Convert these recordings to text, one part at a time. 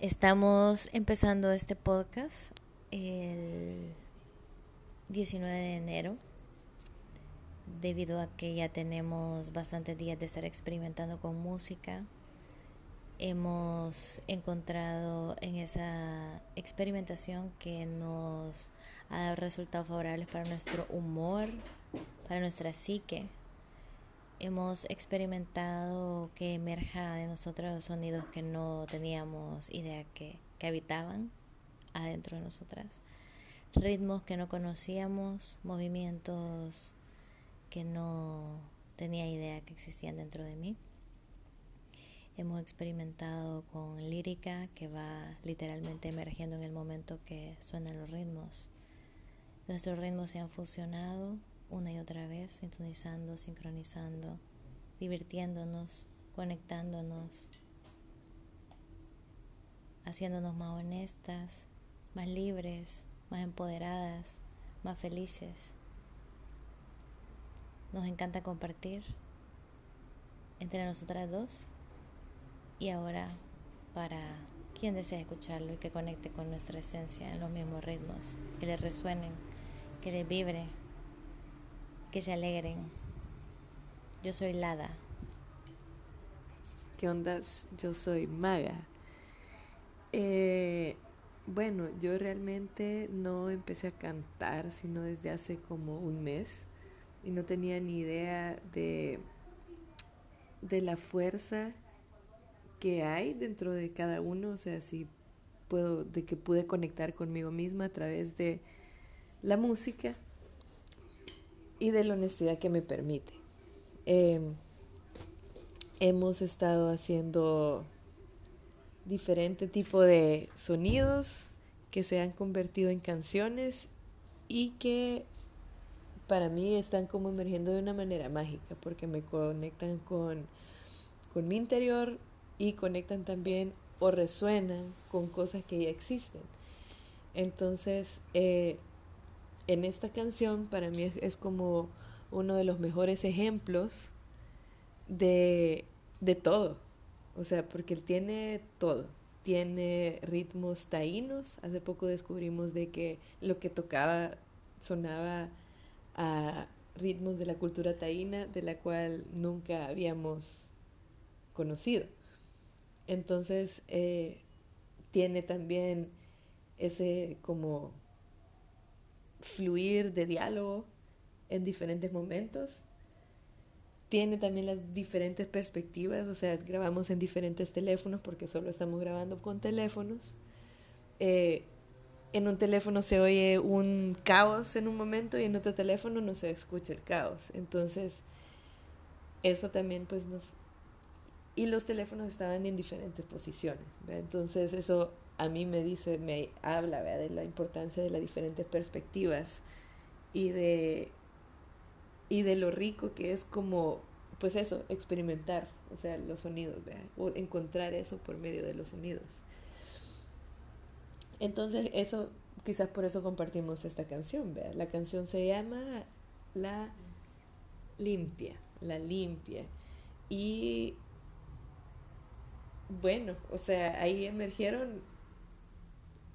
Estamos empezando este podcast el 19 de enero debido a que ya tenemos bastantes días de estar experimentando con música. Hemos encontrado en esa experimentación que nos ha dado resultados favorables para nuestro humor, para nuestra psique. Hemos experimentado que emerja de nosotros sonidos que no teníamos idea que, que habitaban adentro de nosotras, ritmos que no conocíamos, movimientos que no tenía idea que existían dentro de mí. Hemos experimentado con lírica que va literalmente emergiendo en el momento que suenan los ritmos. Nuestros ritmos se han fusionado una y otra vez, sintonizando, sincronizando, divirtiéndonos, conectándonos, haciéndonos más honestas, más libres, más empoderadas, más felices. Nos encanta compartir entre nosotras dos y ahora para quien desea escucharlo y que conecte con nuestra esencia en los mismos ritmos, que le resuenen, que le vibre, se alegren. Yo soy Lada. ¿Qué ondas? Yo soy Maga. Eh, bueno, yo realmente no empecé a cantar sino desde hace como un mes y no tenía ni idea de, de la fuerza que hay dentro de cada uno, o sea, si puedo, de que pude conectar conmigo misma a través de la música y de la honestidad que me permite. Em, hemos estado haciendo diferente tipo de sonidos que se han convertido en canciones y que para mí están como emergiendo de una manera mágica porque me conectan con, con mi interior y conectan también o resuenan con cosas que ya existen. Entonces, eh, en esta canción para mí es, como uno de los mejores ejemplos de, de todo, o sea, porque él tiene todo. Tiene ritmos taínos. Hace poco descubrimos de que lo que tocaba sonaba a ritmos de la cultura taína, de la cual nunca habíamos conocido. Entonces, eh, tiene también ese como fluir de diálogo en diferentes momentos tiene también las diferentes perspectivas, o sea, grabamos en diferentes teléfonos porque solo estamos grabando con teléfonos. Eh, en un teléfono se oye un caos en un momento y en otro teléfono no se escucha el caos. Entonces, eso también pues nos... Y los teléfonos estaban en diferentes posiciones. Entonces, eso a mí me dice, me habla de la importancia de las diferentes perspectivas y de y de lo rico que es como, pues eso, experimentar, o sea, los sonidos, o encontrar eso por medio de los sonidos. Entonces, eso, quizás por eso compartimos esta canción, ¿vea? La canción se llama La Limpia, La Limpia. Y bueno, o sea, ahí emergieron,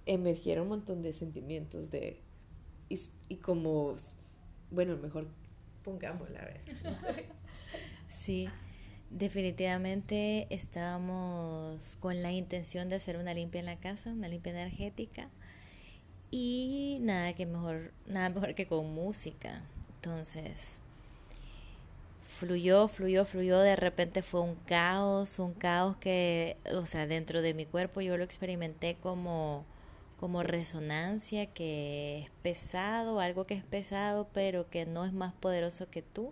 emergieron un montón de sentimientos de, y, y como, bueno, mejor pongámosla a sí, definitivamente estábamos con la intención de hacer una limpia en la casa, una limpia energética y nada que mejor, nada mejor que con música. Entonces, fluyó, fluyó, fluyó, de repente fue un caos, un caos que, o sea, dentro de mi cuerpo yo lo experimenté como como resonancia, que es pesado, algo que es pesado, pero que no es más poderoso que tú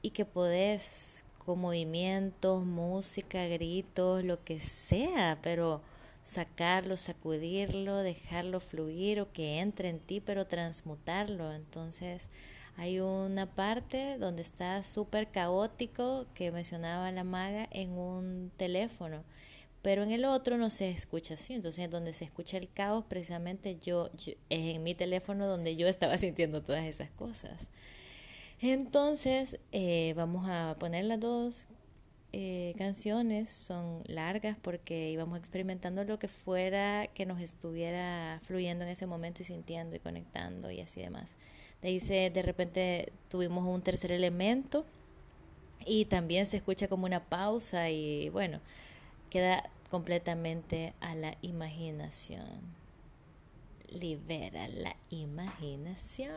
y que podés con movimientos, música, gritos, lo que sea, pero sacarlo, sacudirlo, dejarlo fluir o que entre en ti, pero transmutarlo. Entonces hay una parte donde está súper caótico que mencionaba la maga en un teléfono, pero en el otro no se escucha así. Entonces, donde se escucha el caos, precisamente yo, yo es en mi teléfono donde yo estaba sintiendo todas esas cosas. Entonces, eh, vamos a poner las dos eh, canciones, son largas porque íbamos experimentando lo que fuera que nos estuviera fluyendo en ese momento y sintiendo y conectando y así demás. De ahí se, de repente tuvimos un tercer elemento y también se escucha como una pausa y bueno, queda completamente a la imaginación. Libera la imaginación.